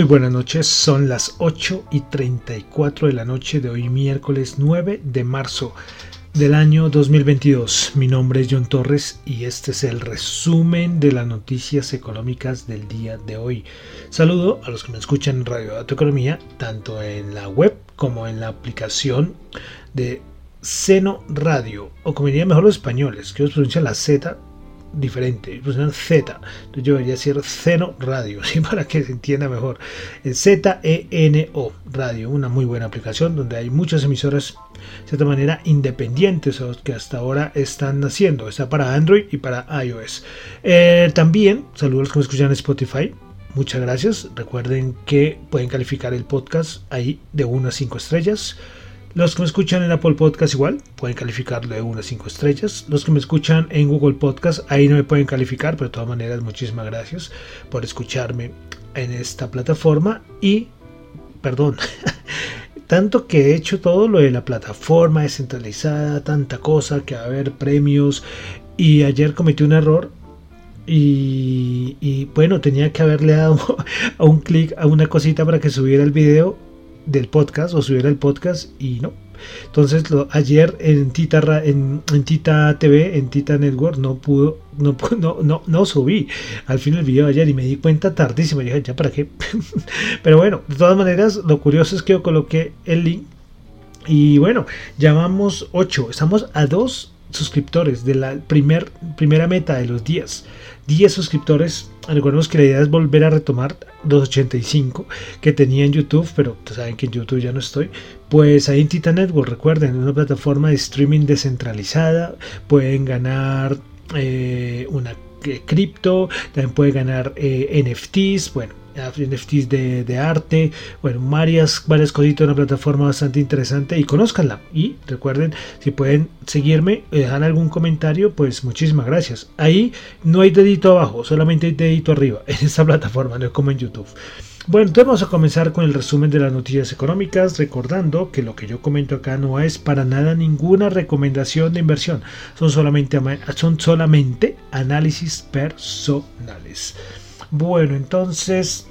Muy buenas noches, son las 8 y 34 de la noche de hoy miércoles 9 de marzo del año 2022. Mi nombre es John Torres y este es el resumen de las noticias económicas del día de hoy. Saludo a los que me escuchan en Radio Dato Economía, tanto en la web como en la aplicación de Seno Radio, o como dirían mejor los españoles, que os pronuncia la Z diferente, funcionan Z. Entonces yo debería decir Zeno Radio, ¿sí? para que se entienda mejor. Z-E-N-O Radio, una muy buena aplicación donde hay muchas emisoras de cierta manera independientes que hasta ahora están naciendo. Está para Android y para iOS. Eh, también, saludos a los que me escuchan en Spotify. Muchas gracias. Recuerden que pueden calificar el podcast ahí de 1 a 5 estrellas. Los que me escuchan en Apple Podcast igual, pueden calificarlo de 1 a 5 estrellas. Los que me escuchan en Google Podcast, ahí no me pueden calificar, pero de todas maneras muchísimas gracias por escucharme en esta plataforma. Y, perdón, tanto que he hecho todo lo de la plataforma descentralizada, tanta cosa, que va a haber premios. Y ayer cometí un error y, y, bueno, tenía que haberle dado a un clic a una cosita para que subiera el video del podcast o subiera el podcast y no. Entonces ayer en Tita, en, Tita TV, en Tita Network, no pudo, no, no, no, no subí al fin el video de ayer y me di cuenta tardísimo. Dije, ya para qué. Pero bueno, de todas maneras, lo curioso es que yo coloqué el link. Y bueno, llamamos 8. Estamos a 2 suscriptores de la primer, primera meta de los días. 10 suscriptores. Recordemos que la idea es volver a retomar 285 que tenía en YouTube, pero saben que en YouTube ya no estoy. Pues ahí en Titan Network, recuerden, una plataforma de streaming descentralizada. Pueden ganar eh, una eh, cripto, también pueden ganar eh, NFTs. Bueno, NFTs de, arte, bueno, varias, varias cositas, una plataforma bastante interesante y conózcanla. Y recuerden, si pueden seguirme, dejar algún comentario, pues muchísimas gracias. Ahí no hay dedito abajo, solamente hay dedito arriba en esta plataforma, no es como en YouTube. Bueno, entonces vamos a comenzar con el resumen de las noticias económicas, recordando que lo que yo comento acá no es para nada ninguna recomendación de inversión, son solamente, son solamente análisis personales. Bueno, entonces,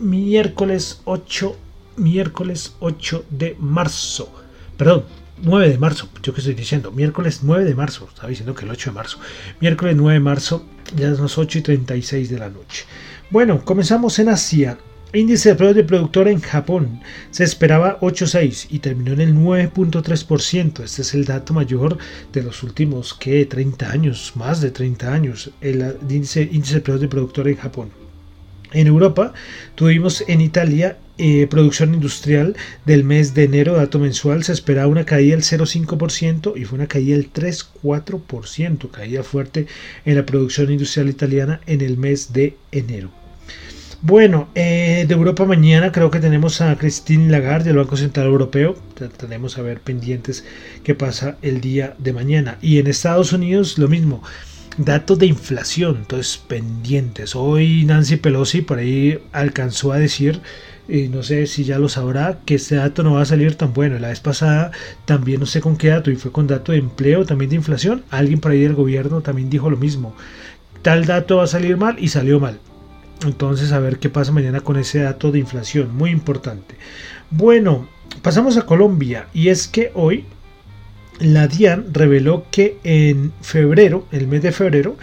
miércoles 8, miércoles 8 de marzo. Perdón, 9 de marzo, yo que estoy diciendo, miércoles 9 de marzo, estaba diciendo que el 8 de marzo. Miércoles 9 de marzo, ya son las 8 y 36 de la noche. Bueno, comenzamos en Asia. Índice de precios de productor en Japón se esperaba 8,6 y terminó en el 9.3%. Este es el dato mayor de los últimos que 30 años, más de 30 años, el índice, índice de precios de productor en Japón. En Europa tuvimos en Italia eh, producción industrial del mes de enero, dato mensual, se esperaba una caída del 0,5% y fue una caída del 3,4%, caída fuerte en la producción industrial italiana en el mes de enero. Bueno, eh, de Europa mañana creo que tenemos a Christine Lagarde del Banco Central Europeo. Tenemos a ver pendientes qué pasa el día de mañana. Y en Estados Unidos lo mismo. Datos de inflación, entonces pendientes. Hoy Nancy Pelosi por ahí alcanzó a decir, y no sé si ya lo sabrá, que este dato no va a salir tan bueno. La vez pasada también no sé con qué dato, y fue con dato de empleo, también de inflación. Alguien por ahí del gobierno también dijo lo mismo. Tal dato va a salir mal y salió mal. Entonces, a ver qué pasa mañana con ese dato de inflación, muy importante. Bueno, pasamos a Colombia y es que hoy la DIAN reveló que en febrero, el mes de febrero,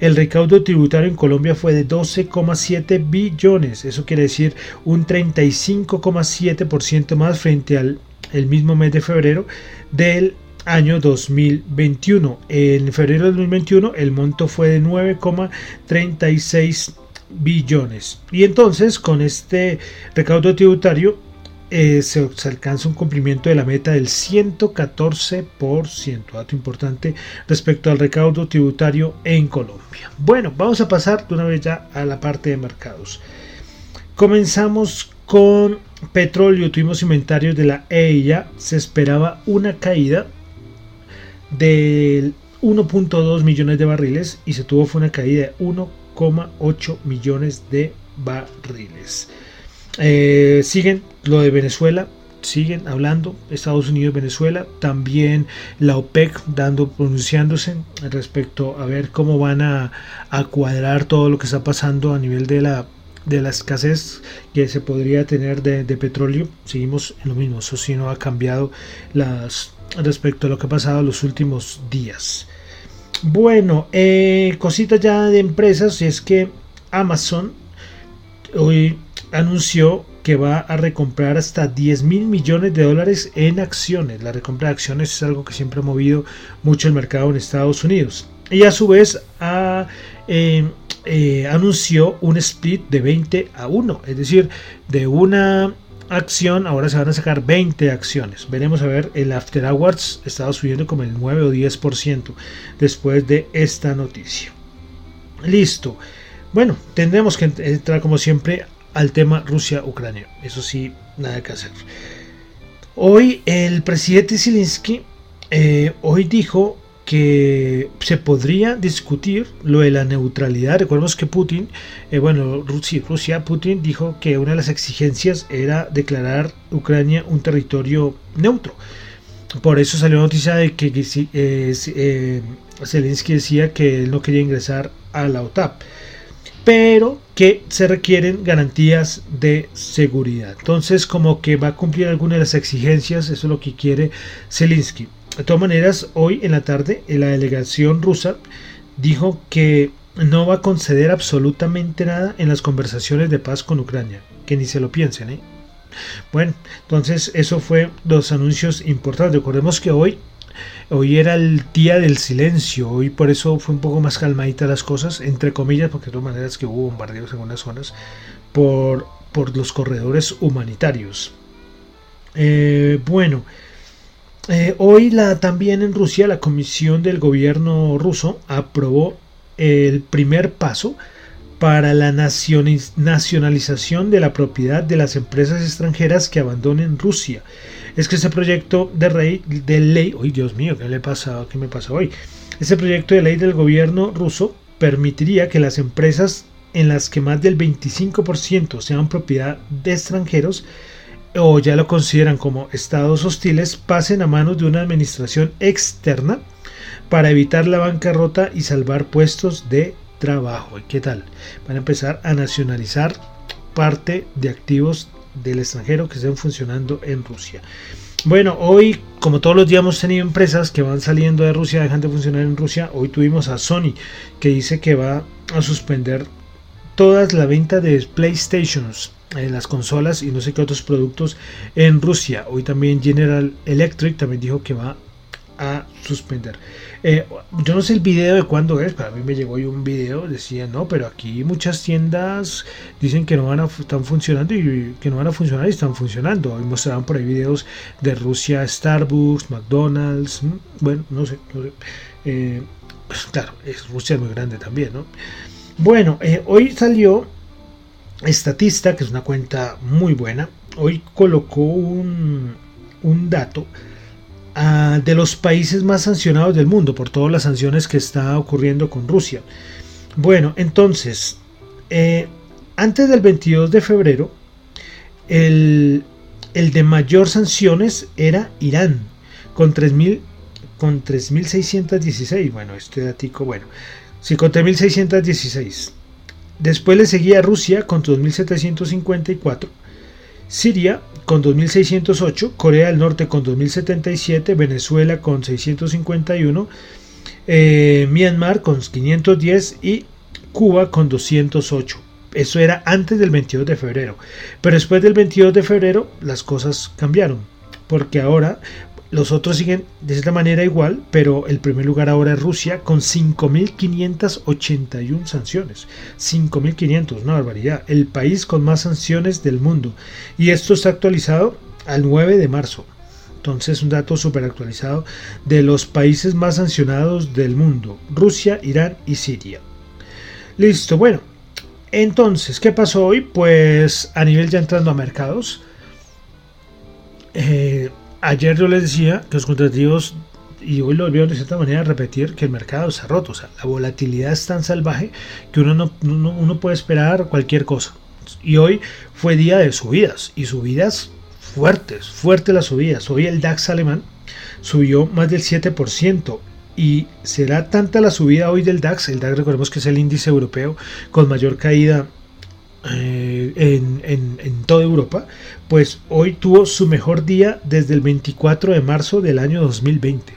el recaudo tributario en Colombia fue de 12,7 billones. Eso quiere decir un 35,7% más frente al el mismo mes de febrero del año 2021. En febrero de 2021 el monto fue de 9,36 billones. Y entonces con este recaudo tributario eh, se, alcanza un cumplimiento de la meta del 114%, dato importante respecto al recaudo tributario en Colombia. Bueno, vamos a pasar de una vez ya a la parte de mercados. Comenzamos con petróleo, tuvimos inventarios de la EIA, se esperaba una caída del 1.2 millones de barriles y se tuvo fue una caída de 1,8 millones de barriles. Eh, siguen lo de Venezuela, siguen hablando Estados Unidos, Venezuela, también la OPEC dando, pronunciándose respecto a ver cómo van a, cuadrar todo lo que está pasando a nivel de la de escasez que se podría tener de, petróleo. Seguimos en lo mismo eso sí no ha cambiado las respecto a lo que ha pasado los últimos días. Bueno eh, cositas ya de empresas es que Amazon hoy anunció que va a recomprar hasta 10 mil millones de dólares en acciones. La recompra de acciones es algo que siempre ha movido mucho el mercado en Estados Unidos. Y a su vez eh, eh, anunció un split de 20 a 1, es decir, de una acción ahora se van a sacar 20 acciones. Veremos a ver, el After Hours estaba subiendo como el 9 o 10% después de esta noticia. Listo. Bueno, tendremos que entrar como siempre al tema Rusia-Ucrania. Eso sí, nada que hacer. Hoy el presidente Zelensky eh, hoy dijo que se podría discutir lo de la neutralidad. Recordemos que Putin, eh, bueno, Rusia, Rusia, Putin dijo que una de las exigencias era declarar Ucrania un territorio neutro. Por eso salió la noticia de que eh, Zelensky decía que él no quería ingresar a la OTAN pero que se requieren garantías de seguridad. Entonces, como que va a cumplir algunas de las exigencias, eso es lo que quiere Zelensky. De todas maneras, hoy en la tarde, la delegación rusa dijo que no va a conceder absolutamente nada en las conversaciones de paz con Ucrania, que ni se lo piensen, ¿eh? Bueno, entonces eso fue los anuncios importantes. Recordemos que hoy Hoy era el día del silencio, hoy por eso fue un poco más calmadita las cosas, entre comillas, porque de todas maneras que hubo bombardeos en algunas zonas por, por los corredores humanitarios. Eh, bueno, eh, hoy la, también en Rusia la comisión del gobierno ruso aprobó el primer paso para la nacionalización de la propiedad de las empresas extranjeras que abandonen Rusia es que este proyecto de ley, ¡ay Dios mío! ¿qué, le pasa, ¿qué me pasa hoy? Este proyecto de ley del gobierno ruso permitiría que las empresas en las que más del 25% sean propiedad de extranjeros o ya lo consideran como estados hostiles pasen a manos de una administración externa para evitar la bancarrota y salvar puestos de trabajo. ¿Y qué tal? Van a empezar a nacionalizar parte de activos del extranjero que estén funcionando en Rusia. Bueno, hoy, como todos los días hemos tenido empresas que van saliendo de Rusia, dejan de funcionar en Rusia. Hoy tuvimos a Sony que dice que va a suspender toda la venta de PlayStations, en eh, las consolas y no sé qué otros productos en Rusia. Hoy también General Electric también dijo que va suspender. Eh, yo no sé el video de cuándo es, para mí me llegó hoy un video, decía, no, pero aquí muchas tiendas dicen que no van a están funcionando y que no van a funcionar y están funcionando. Hoy mostraban por ahí videos de Rusia, Starbucks, McDonald's, bueno, no sé, eh, pues, claro, es, Rusia es muy grande también, ¿no? Bueno, eh, hoy salió Estatista, que es una cuenta muy buena, hoy colocó un dato de los países más sancionados del mundo por todas las sanciones que está ocurriendo con Rusia. Bueno, entonces, eh, antes del 22 de febrero, el, de mayor sanciones era Irán, con 3.000 con 3.616. Bueno, este datico, bueno, sí, con 3.616. Después le seguía Rusia con 2.754. Siria con 2.608, Corea del Norte con 2.077, Venezuela con 651, eh, Myanmar con 510 y Cuba con 208. Eso era antes del 22 de febrero. Pero después del 22 de febrero las cosas cambiaron. Porque ahora los otros siguen de cierta manera igual, pero el primer lugar ahora es Rusia con 5.581 sanciones. 5.500, una barbaridad. El país con más sanciones del mundo. Y esto está actualizado al 9 de marzo. Entonces, un dato súper actualizado de los países más sancionados del mundo. Rusia, Irán y Siria. Listo, bueno. Entonces, ¿qué pasó hoy? Pues a nivel ya entrando a mercados. Eh, ayer yo les decía que los contratativos, y hoy lo volvieron de cierta manera a repetir, que el mercado se ha roto. O sea, la volatilidad es tan salvaje que uno no, uno puede esperar cualquier cosa. Y hoy fue día de subidas, y subidas fuertes, fuertes las subidas. Hoy el DAX alemán subió más del 7%. Y será tanta la subida hoy del DAX, el DAX recordemos que es el índice europeo con mayor caída eh, en, toda Europa, pues hoy tuvo su mejor día desde el 24 de marzo del año 2020.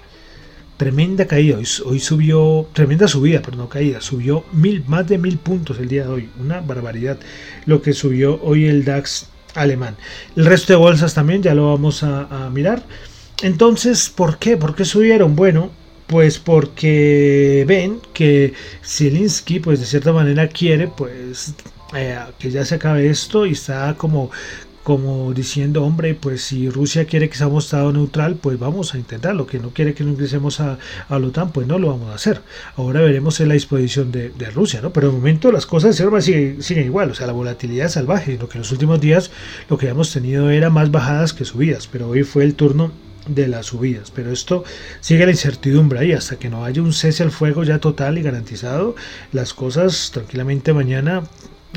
Tremenda caída, hoy, subió, tremenda subida, pero no caída, subió mil, más de mil puntos el día de hoy, una barbaridad lo que subió hoy el DAX alemán. El resto de bolsas también ya lo vamos a, a mirar. Entonces, ¿por qué? ¿Por qué subieron? Bueno, pues porque ven que Zelensky pues de cierta manera quiere pues eh, que ya se acabe esto y está como como diciendo, hombre, pues si Rusia quiere que seamos Estado neutral, pues vamos a intentarlo, que no quiere que no ingresemos a, a la OTAN, pues no lo vamos a hacer. Ahora veremos en la disposición de, de Rusia, ¿no? Pero de momento las cosas siguen, siguen igual, o sea, la volatilidad es salvaje, lo que en los últimos días lo que hemos tenido era más bajadas que subidas, pero hoy fue el turno de las subidas. Pero esto sigue la incertidumbre ahí hasta que no haya un cese al fuego ya total y garantizado. Las cosas tranquilamente mañana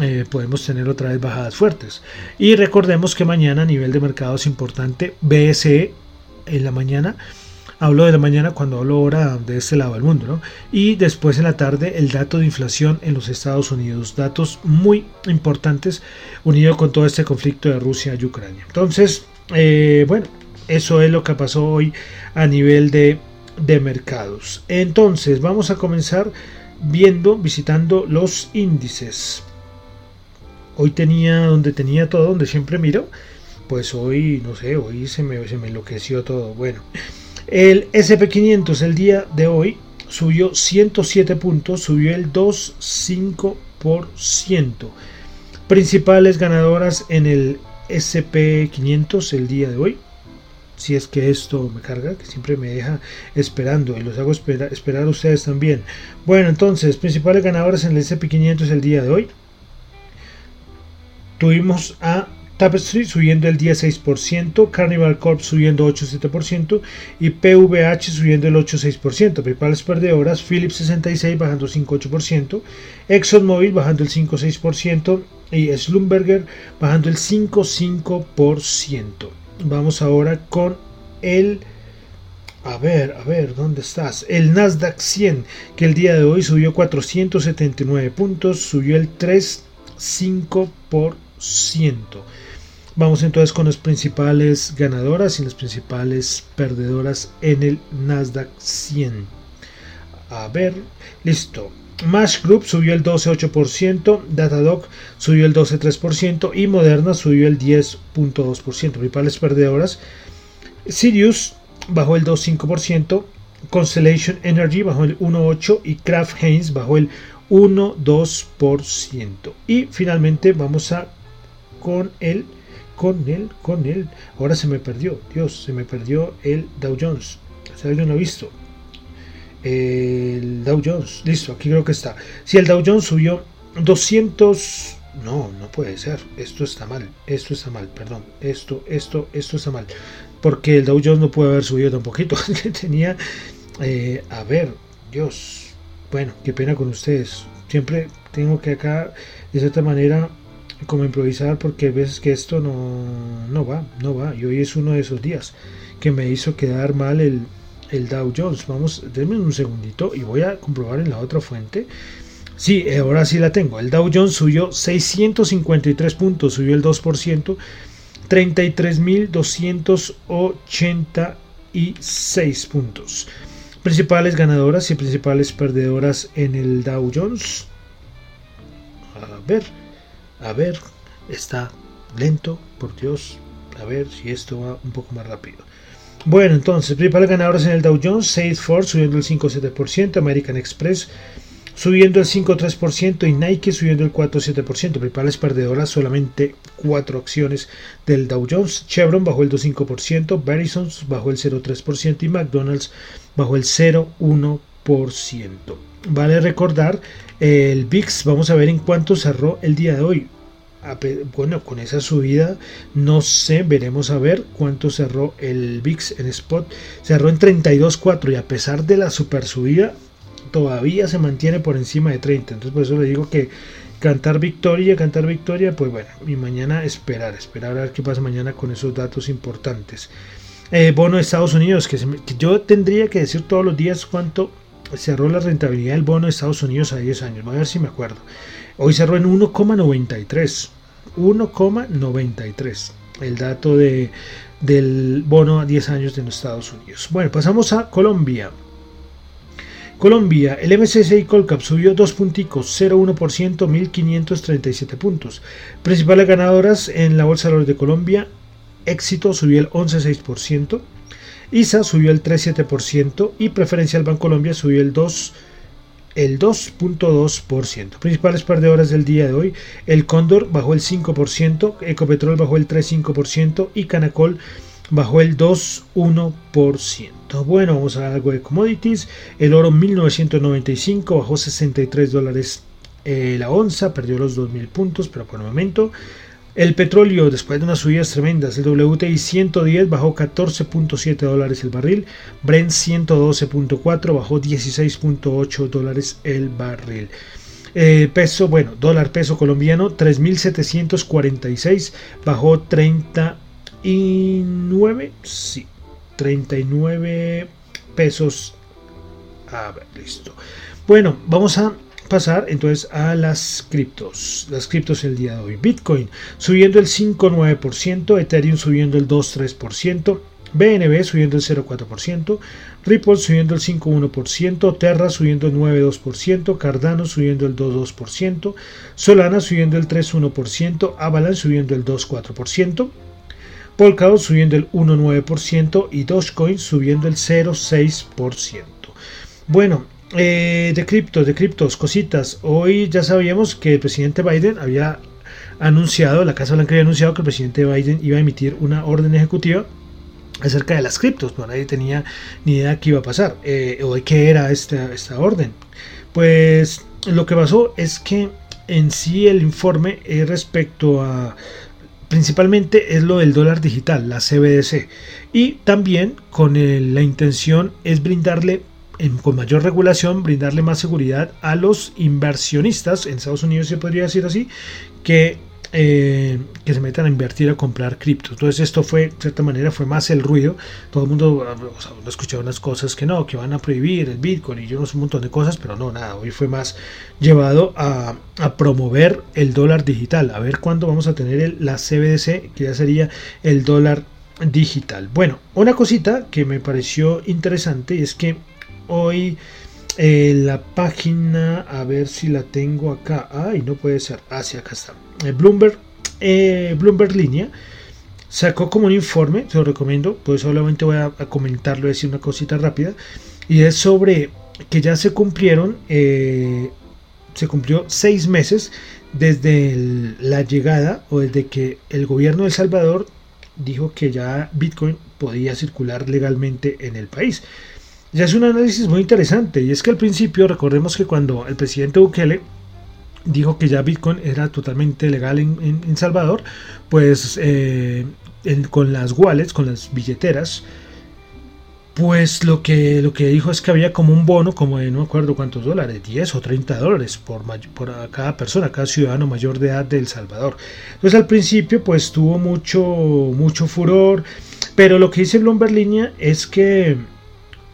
eh, podemos tener otra vez bajadas fuertes. Y recordemos que mañana a nivel de mercado es importante BSE en la mañana. Hablo de la mañana cuando hablo ahora de este lado del mundo, ¿no? Y después en la tarde el dato de inflación en los Estados Unidos. Datos muy importantes unido con todo este conflicto de Rusia y Ucrania. Entonces, eh, bueno, eso es lo que pasó hoy a nivel de, de mercados. Entonces, vamos a comenzar viendo, visitando los índices. Hoy tenía donde tenía todo, donde siempre miro. Pues hoy, no sé, hoy se me, se me enloqueció todo. Bueno, el SP500 el día de hoy subió 107 puntos, subió el 2,5%. Principales ganadoras en el SP500 el día de hoy. Si es que esto me carga, que siempre me deja esperando y los hago esperar, esperar a ustedes también. Bueno, entonces, principales ganadoras en el SP500 el día de hoy. Tuvimos a Tapestry subiendo el 16%, Carnival Corp subiendo 8,7% y PVH subiendo el 8,6%. Principales perdedoras, Philips 66 bajando 5,8%, ExxonMobil bajando el 5,6% y Slumberger bajando el 5,5%. Vamos ahora con el... A ver, a ver, ¿dónde estás? El Nasdaq 100, que el día de hoy subió 479 puntos, subió el 3,5%. Vamos entonces con las principales ganadoras y las principales perdedoras en el Nasdaq 100. A ver, listo. Mash Group subió el 12,8%, Datadog subió el 12,3% y Moderna subió el 10,2%. Principales perdedoras. Sirius bajó el 2,5%, Constellation Energy bajó el 1,8% y Kraft Heinz bajó el 1,2%. Y finalmente vamos a con el, con el, con el. Ahora se me perdió, Dios, se me perdió el Dow Jones. Si alguien lo ha visto. El Dow Jones, listo, aquí creo que está. Si el Dow Jones subió 200. No, no puede ser. Esto está mal. Esto está mal, perdón. Esto, esto, esto está mal. Porque el Dow Jones no puede haber subido tan poquito. tenía. Eh, a ver, Dios. Bueno, qué pena con ustedes. Siempre tengo que acá, de cierta manera, como improvisar porque ves que esto no, no va, no va. Y hoy es uno de esos días que me hizo quedar mal el, el Dow Jones. Vamos, denme un segundito y voy a comprobar en la otra fuente. Sí, eh, ahora sí la tengo. El Dow Jones subió 653 puntos, subió el 2%, 33.286 puntos. Principales ganadoras y principales perdedoras en el Dow Jones. A ver. A ver, está lento, por Dios. A ver si esto va un poco más rápido. Bueno, entonces, principales ganadores en el Dow Jones, Salesforce subiendo el 5,7%, American Express subiendo el 5,3% y Nike subiendo el 4,7%. Principales perdedoras solamente cuatro acciones del Dow Jones. Chevron bajó el 2,5%, Verizon bajó el 0,3% y McDonald's bajó el 0,1%. Vale recordar el VIX, vamos a ver en cuánto cerró el día de hoy. Bueno, con esa subida, no sé, veremos a ver cuánto cerró el VIX en spot. Cerró en 32.4 y a pesar de la super subida, todavía se mantiene por encima de 30. Entonces por eso le digo que cantar victoria, cantar victoria, pues bueno, y mañana esperar, esperar a ver qué pasa mañana con esos datos importantes. Eh, bono de Estados Unidos, que, yo tendría que decir todos los días cuánto cerró la rentabilidad del bono de Estados Unidos a 10 años. Voy a ver si me acuerdo. Hoy cerró en 1,93. 1,93. El dato de, del bono a 10 años de los Estados Unidos. Bueno, pasamos a Colombia. Colombia, el MSCI Colcap subió 2 punticos, 0,1%, 1.537 puntos. Principales ganadoras en la Bolsa de Valores de Colombia, Éxito subió el 11,6%, ISA subió el 3,7% y Preferencial Colombia subió el 2 el 2.2%. Principales perdedoras del día de hoy, el Cóndor bajó el 5%, Ecopetrol bajó el 3,5% y Canacol bajó el 2,1%. Bueno, vamos a algo de commodities. El oro 1995 bajó 63 dólares eh, la onza, perdió los 2.000 puntos, pero por el momento. El petróleo, después de unas subidas tremendas, el WTI 110 bajó 14.7 dólares el barril, Brent 112.4 bajó 16.8 dólares el barril. Eh, peso, bueno, dólar peso colombiano 3.746 bajó 30 y 9, sí, 39 pesos. A ver, listo. Bueno, vamos a pasar entonces a las criptos. Las criptos el día de hoy. Bitcoin subiendo el 5,9%, Ethereum subiendo el 2,3%. BNB subiendo el 0,4%, Ripple subiendo el 5,1%, Terra subiendo el 9,2%, Cardano subiendo el 2,2%, Solana subiendo el 3,1%, Avalanche subiendo el 2,4%, Polkadot subiendo el 1,9% y Dogecoin subiendo el 0,6%. Bueno, eh, de criptos, de criptos, cositas. Hoy ya sabíamos que el presidente Biden había anunciado, la Casa Blanca había anunciado que el presidente Biden iba a emitir una orden ejecutiva acerca de las criptos, pero nadie tenía ni idea qué iba a pasar eh, o de qué era esta, orden. Pues lo que pasó es que en sí el informe es respecto a principalmente es lo del dólar digital, la CBDC. Y también con la intención es brindarle, con mayor regulación, brindarle más seguridad a los inversionistas, en Estados Unidos se podría decir así, que eh, que se metan a invertir a comprar criptos. Entonces esto fue, de cierta manera, fue más el ruido. Todo el mundo o sea, escuchaba unas cosas que no, que van a prohibir el Bitcoin y yo no sé un montón de cosas, pero no, nada. Hoy fue más llevado a, promover el dólar digital. A ver cuándo vamos a tener la CBDC, que ya sería el dólar digital. Bueno, una cosita que me pareció interesante es que hoy... Eh, la página, a ver si la tengo acá. Ay, no puede ser. Ah, sí, acá está. Eh, Bloomberg, eh, Bloomberg Línea sacó como un informe, se lo recomiendo, pues solamente voy a, comentarlo, decir una cosita rápida, y es sobre que ya se cumplieron, se cumplió seis meses desde la llegada o desde que el gobierno de El Salvador dijo que ya Bitcoin podía circular legalmente en el país. Ya es un análisis muy interesante y es que al principio recordemos que cuando el presidente Bukele dijo que ya Bitcoin era totalmente legal en, Salvador, pues eh, con las wallets, con las billeteras, pues lo que, lo que dijo es que había como un bono, como de no me acuerdo cuántos dólares, 10 o 30 dólares por, por cada persona, cada ciudadano mayor de edad de El Salvador. Entonces al principio pues tuvo mucho, mucho furor, pero lo que dice Bloomberg Línea es que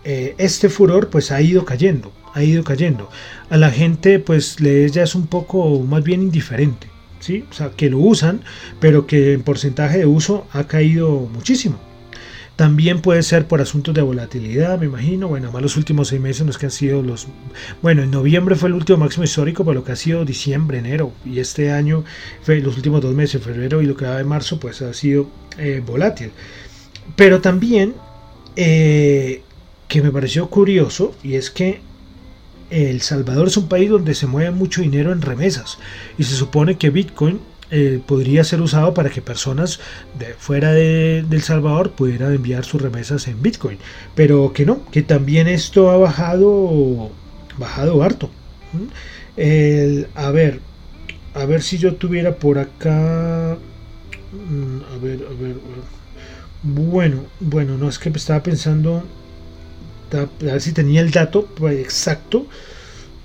eh, este furor pues ha ido cayendo ha ido cayendo. A la gente pues le ya es un poco más bien indiferente, ¿sí? O sea, que lo usan, pero que en porcentaje de uso ha caído muchísimo. También puede ser por asuntos de volatilidad, me imagino. Bueno, más los últimos seis meses los que han sido los... Bueno, en noviembre fue el último máximo histórico, pero lo que ha sido diciembre, enero y este año, los últimos dos meses, febrero y lo que va de marzo, pues ha sido eh, volátil. Pero también eh, que me pareció curioso y es que El Salvador es un país donde se mueve mucho dinero en remesas y se supone que Bitcoin eh, podría ser usado para que personas de fuera de, El Salvador pudieran enviar sus remesas en Bitcoin, pero que no, que también esto ha bajado, bajado harto. a ver, a ver si yo tuviera por acá, mm, a ver, a ver, bueno, bueno, no es que estaba pensando a ver si tenía el dato exacto,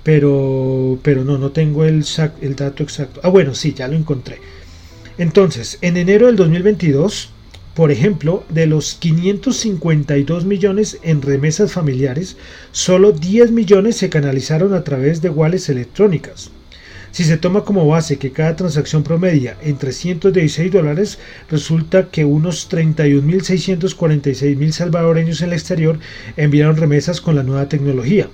pero, pero no, no tengo el, el dato exacto. Ah, bueno, sí, ya lo encontré. Entonces, en enero del 2022, por ejemplo, de los 552 millones en remesas familiares, solo 10 millones se canalizaron a través de wallets electrónicas. Si se toma como base que cada transacción promedia en 316 dólares, resulta que unos 31.646.000 salvadoreños en el exterior enviaron remesas con la nueva tecnología,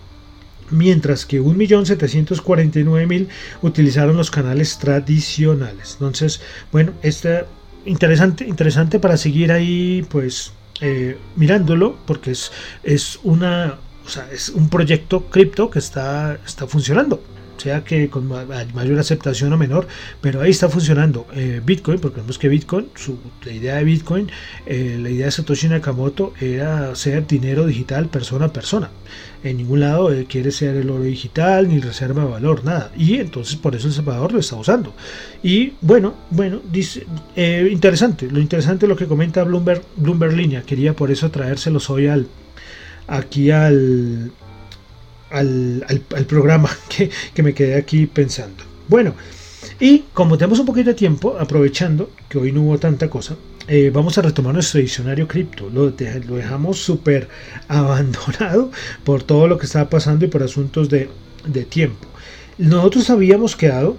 mientras que 1.749.000 utilizaron los canales tradicionales. Entonces, bueno, este interesante, interesante para seguir ahí, pues eh, mirándolo, porque es, es una, o sea, es un proyecto cripto que está, está funcionando sea que con mayor aceptación o menor, pero ahí está funcionando eh, Bitcoin, porque vemos que Bitcoin, su, la idea de Bitcoin, eh, la idea de Satoshi Nakamoto era ser dinero digital persona a persona. En ningún lado eh, quiere ser el oro digital ni reserva de valor, nada. Y entonces por eso El Salvador lo está usando. Y bueno, bueno, dice, interesante, lo interesante es lo que comenta Bloomberg, Bloomberg Línea. Quería por eso traérselos hoy al, aquí al, al, programa que, me quedé aquí pensando. Bueno, y como tenemos un poquito de tiempo, aprovechando que hoy no hubo tanta cosa, eh, vamos a retomar nuestro diccionario cripto. Lo, lo dejamos súper abandonado por todo lo que estaba pasando y por asuntos de, de tiempo. Nosotros habíamos quedado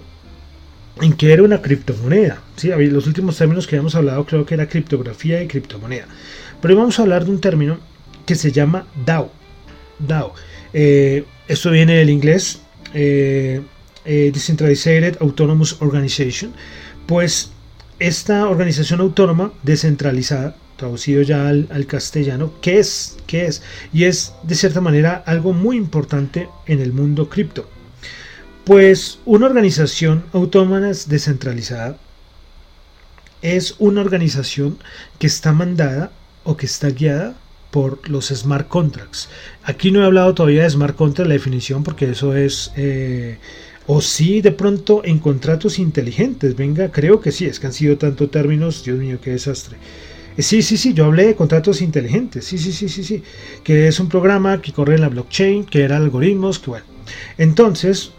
en que era una criptomoneda. ¿sí? Los últimos términos que habíamos hablado creo que era criptografía y criptomoneda. Pero vamos a hablar de un término que se llama DAO. DAO. Eh, esto viene del inglés, eh, eh, Decentralized Autonomous Organization. Pues esta organización autónoma descentralizada, traducido ya al, castellano, ¿qué es? ¿qué es? Y es de cierta manera algo muy importante en el mundo cripto. Pues una organización autónoma descentralizada es una organización que está mandada o que está guiada por los smart contracts. Aquí no he hablado todavía de smart contracts, la definición, porque eso es... Eh, o sí, de pronto en contratos inteligentes. Venga, creo que sí, es que han sido tantos términos. Dios mío, qué desastre. Eh, sí, sí, sí, yo hablé de contratos inteligentes. Sí, sí, sí, sí, sí. Que es un programa que corre en la blockchain, que era algoritmos, que bueno. Entonces,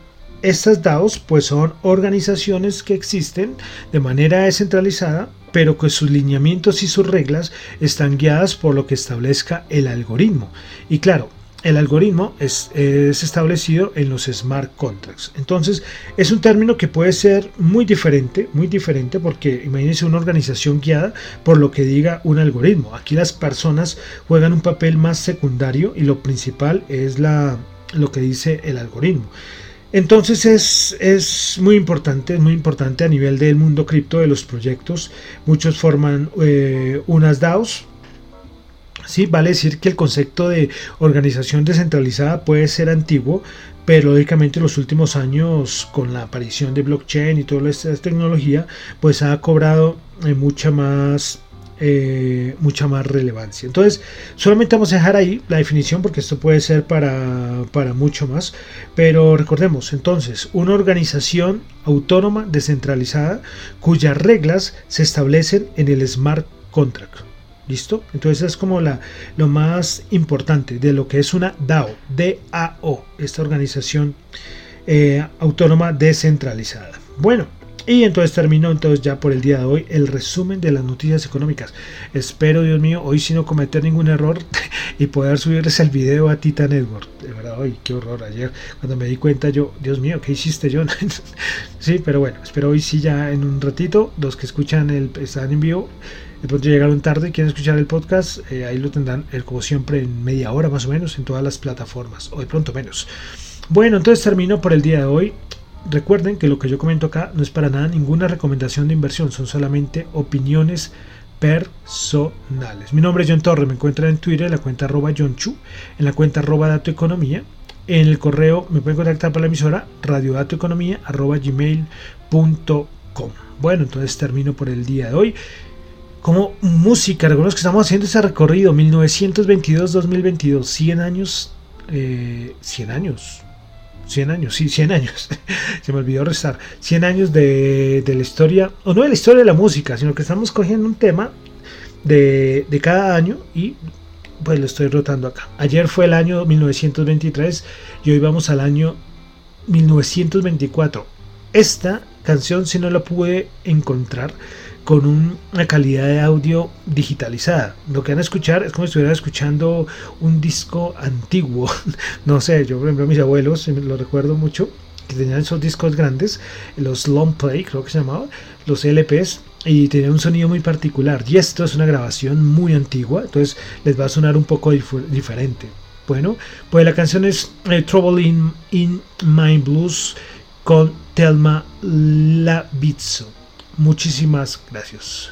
estas DAOs pues son organizaciones que existen de manera descentralizada pero que sus lineamientos y sus reglas están guiadas por lo que establezca el algoritmo. Y claro, el algoritmo es, establecido en los smart contracts. Entonces, es un término que puede ser muy diferente, muy diferente, porque imagínense una organización guiada por lo que diga un algoritmo. Aquí las personas juegan un papel más secundario y lo principal es la, lo que dice el algoritmo. Entonces es, es, muy importante, muy importante a nivel del mundo cripto de los proyectos. Muchos forman eh, unas DAOs. Sí, vale decir que el concepto de organización descentralizada puede ser antiguo, pero lógicamente en los últimos años con la aparición de blockchain y toda esta tecnología, pues ha cobrado eh, mucha más eh, mucha más relevancia. Entonces, solamente vamos a dejar ahí la definición porque esto puede ser para, para mucho más. Pero recordemos, entonces, una organización autónoma descentralizada cuyas reglas se establecen en el smart contract. ¿Listo? Entonces es como la, lo más importante de lo que es una DAO, DAO, esta organización eh, autónoma descentralizada. Bueno, y entonces termino entonces ya por el día de hoy el resumen de las noticias económicas. Espero, Dios mío, hoy sin no cometer ningún error y poder subirles el video a Tita Network. De verdad, hoy qué horror. Ayer cuando me di cuenta yo, Dios mío, ¿qué hiciste yo? sí, pero bueno, espero hoy sí ya en un ratito. Los que escuchan el están en vivo. De pronto llegaron tarde y quieren escuchar el podcast, eh, ahí lo tendrán como siempre en media hora más o menos en todas las plataformas, o de pronto menos. Bueno, entonces termino por el día de hoy. Recuerden que lo que yo comento acá no es para nada ninguna recomendación de inversión, son solamente opiniones personales. Mi nombre es John Torres, me encuentran en Twitter en la cuenta arroba John Chu, en la cuenta arroba Dato Economía, en el correo me pueden contactar por la emisora radiodatoeconomía arroba gmail.com. Bueno, entonces termino por el día de hoy. Como música, recuerdo que estamos haciendo ese recorrido 1922-2022, 100 años, 100 eh, años, 100 años, sí, 100 años. Se me olvidó restar. 100 años de, la historia, o no de la historia de la música, sino que estamos cogiendo un tema de, de cada año y pues lo estoy rotando acá. Ayer fue el año 1923 y hoy vamos al año 1924. Esta canción si no la pude encontrar con una calidad de audio digitalizada. Lo que van a escuchar es como si estuvieran escuchando un disco antiguo. no sé, yo por ejemplo mis abuelos, lo recuerdo mucho, que tenían esos discos grandes, los long play creo que se llamaba, los LPs, y tenían un sonido muy particular. Y esto es una grabación muy antigua, entonces les va a sonar un poco diferente. Bueno, pues la canción es eh, Trouble in, in My Blues con Telma Lavizzo. Muchísimas gracias.